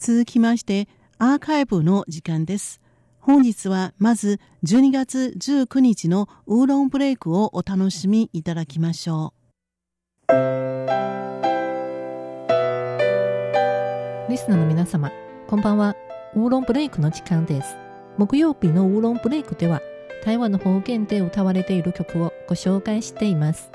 続きましてアーカイブの時間です。本日はまず12月19日のウーロンブレイクをお楽しみいただきましょう。リスナーの皆様、こんばんは。ウーロンブレイクの時間です。木曜日のウーロンブレイクでは台湾の方言で歌われている曲をご紹介しています。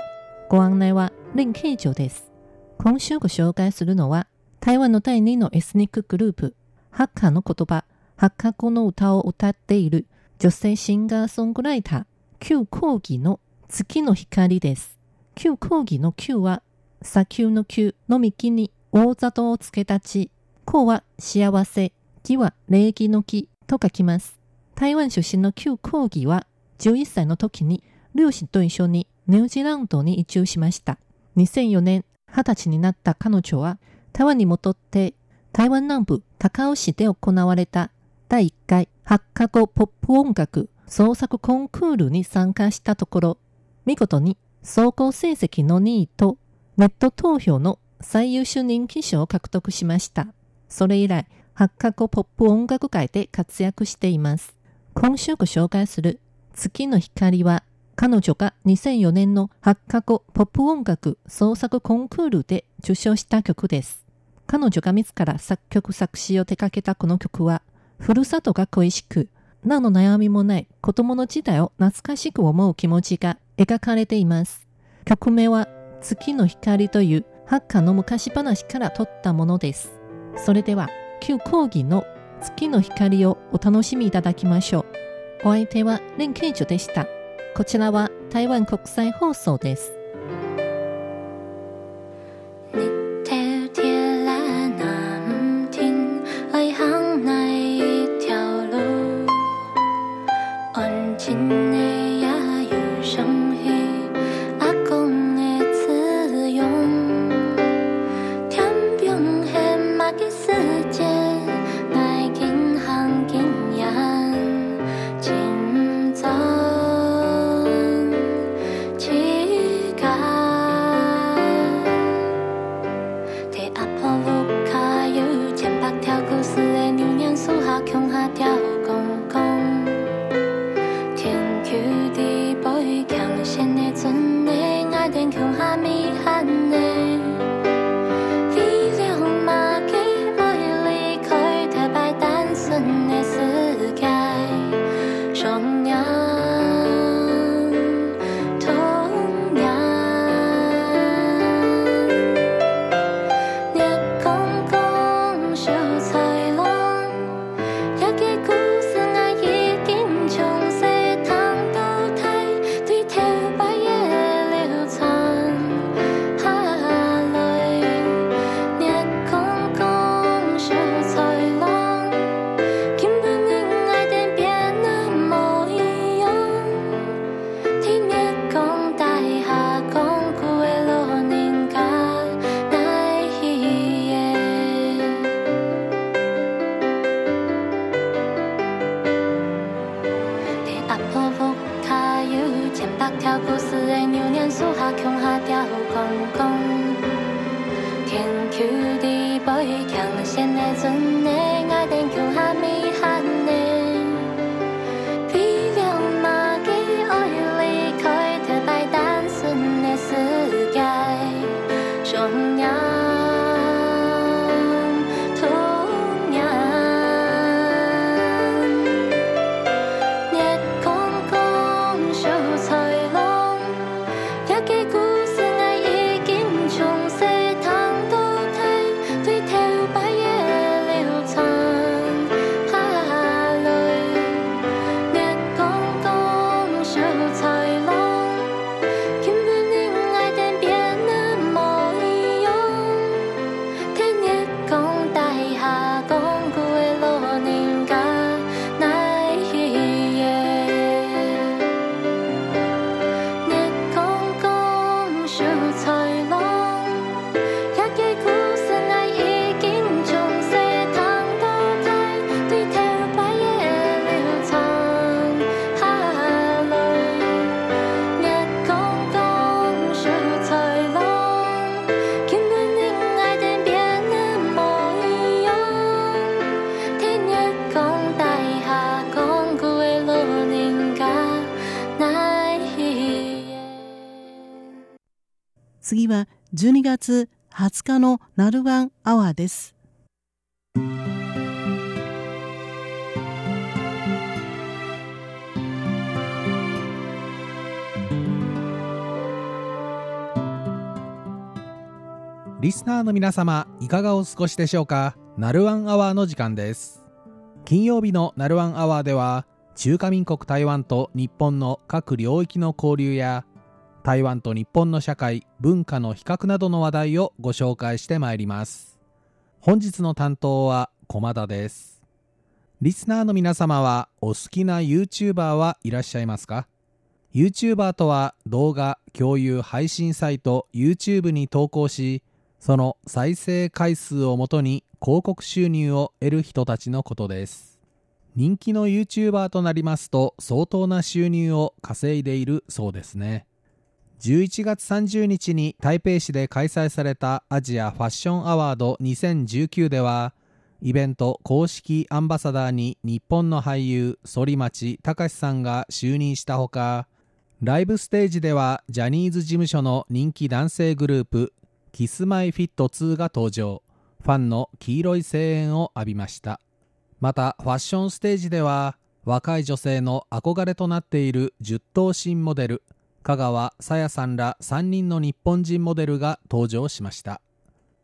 ご案内は林慶女です。今週ご紹介するのは台湾の第2のエスニックグループ、ハッカーの言葉、ハッカ語の歌を歌っている女性シンガーソングライター、旧講義の月の光です。旧講義の旧は、砂丘の旧の幹に大里をつけたち、こうは幸せ、木は礼儀の木と書きます。台湾出身の旧講義は、11歳の時に両親と一緒にニュージーランドに移住しました。2004年、20歳になった彼女は、台湾に戻って台湾南部高尾市で行われた第1回発火後ポップ音楽創作コンクールに参加したところ、見事に総合成績の2位とネット投票の最優秀人気賞を獲得しました。それ以来、発火後ポップ音楽界で活躍しています。今週ご紹介する月の光は彼女が2004年の発火後ポップ音楽創作コンクールで受賞した曲です。彼女が自ら作曲作詞を手掛けたこの曲は、ふるさとが恋しく、何の悩みもない子供の時代を懐かしく思う気持ちが描かれています。曲名は月の光というハッカーの昔話から取ったものです。それでは、旧講義の月の光をお楽しみいただきましょう。お相手はレンケイジョでした。こちらは台湾国際放送です。我遇见了现代最内。就猜那次は12月20日のナルワンアワーです。リスナーの皆様いかがお過ごしでしょうか？ナルワンアワーの時間です金曜日のナルワンアワーでは中華民国台湾と日本の各領域の交流や台湾と日本の社会文化の比較などの話題をご紹介してまいります。本日の担当は駒田です。リスナーの皆様はお好きな YouTuber はいらっしゃいますか？YouTuber とは動画共有配信サイト YouTube に投稿しその再生回数をもとに広告収入を得る人たちのことです。人気の YouTuber となりますと相当な収入を稼いでいるそうですね。11月30日に台北市で開催されたアジアファッションアワード2019ではイベント公式アンバサダーに日本の俳優反町隆さんが就任したほかライブステージではジャニーズ事務所の人気男性グループキスマイフィット2が登場。ファンの黄色い声援を浴びました。またファッションステージでは若い女性の憧れとなっている10頭身モデル香川さやさんら3人の日本人モデルが登場しました。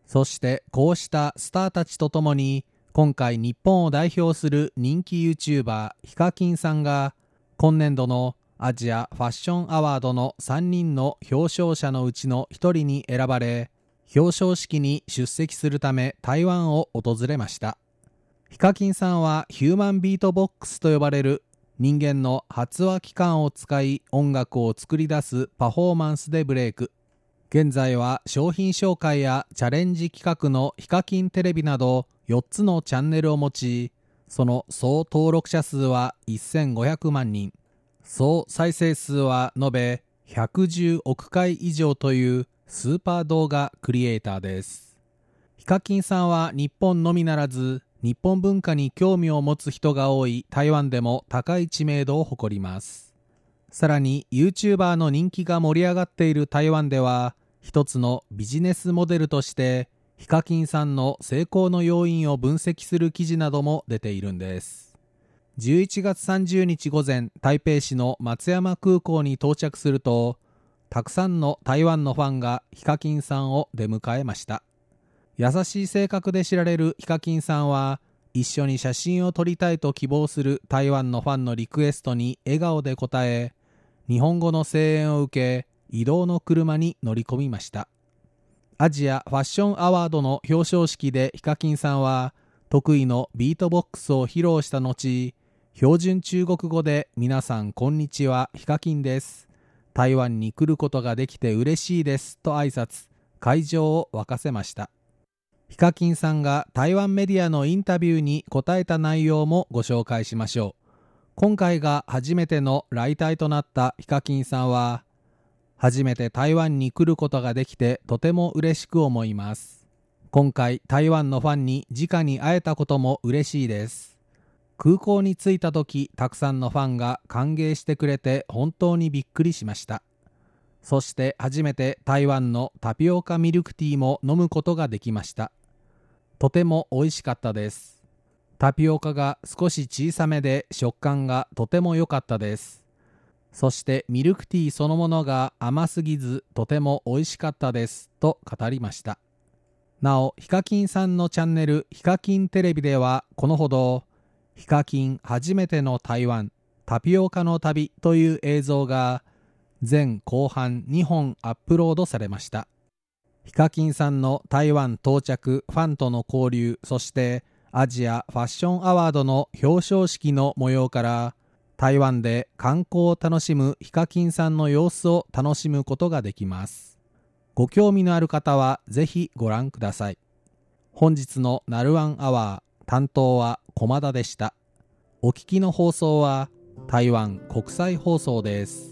そしてこうしたスターたちとともに今回日本を代表する人気 YouTuber ヒカキンさんが今年度のアジアファッションアワードの3人の表彰者のうちの1人に選ばれ表彰式に出席するため台湾を訪れました。ヒカキンさんはヒューマンビートボックスと呼ばれる人間の発話器官を使い音楽を作り出すパフォーマンスでブレイク。現在は商品紹介やチャレンジ企画のヒカキンテレビなど4つのチャンネルを持ちその総登録者数は1500万人。総再生数は延べ110億回以上というスーパー動画クリエイターです。ヒカキンさんは日本のみならず日本文化に興味を持つ人が多い台湾でも高い知名度を誇ります。さらに YouTuber の人気が盛り上がっている台湾では一つのビジネスモデルとしてヒカキンさんの成功の要因を分析する記事なども出ているんです。11月30日午前台北市の松山空港に到着するとたくさんの台湾のファンがヒカキンさんを出迎えました。優しい性格で知られるヒカキンさんは一緒に写真を撮りたいと希望する台湾のファンのリクエストに笑顔で答え日本語の声援を受け移動の車に乗り込みました。アジアファッションアワードの表彰式でヒカキンさんは得意のビートボックスを披露した後標準中国語で皆さんこんにちはヒカキンです。台湾に来ることができて嬉しいですと挨拶会場を沸かせました。ヒカキンさんが台湾メディアのインタビューに答えた内容もご紹介しましょう。今回が初めての来台となったヒカキンさんは初めて台湾に来ることができてとても嬉しく思います。今回台湾のファンに直に会えたことも嬉しいです。空港に着いた時たくさんのファンが歓迎してくれて本当にびっくりしました。そして初めて台湾のタピオカミルクティーも飲むことができました。とても美味しかったです。タピオカが少し小さめで食感がとても良かったです。そしてミルクティーそのものが甘すぎずとても美味しかったです。と語りました。なおヒカキンさんのチャンネルヒカキンテレビではこのほどヒカキン初めての台湾タピオカの旅という映像が前後半2本アップロードされました。ヒカキンさんの台湾到着ファンとの交流そしてアジアファッションアワードの表彰式の模様から台湾で観光を楽しむヒカキンさんの様子を楽しむことができますご興味のある方はぜひご覧ください本日のナルワンアワー担当は駒田でした。お聞きの放送は台湾国際放送です。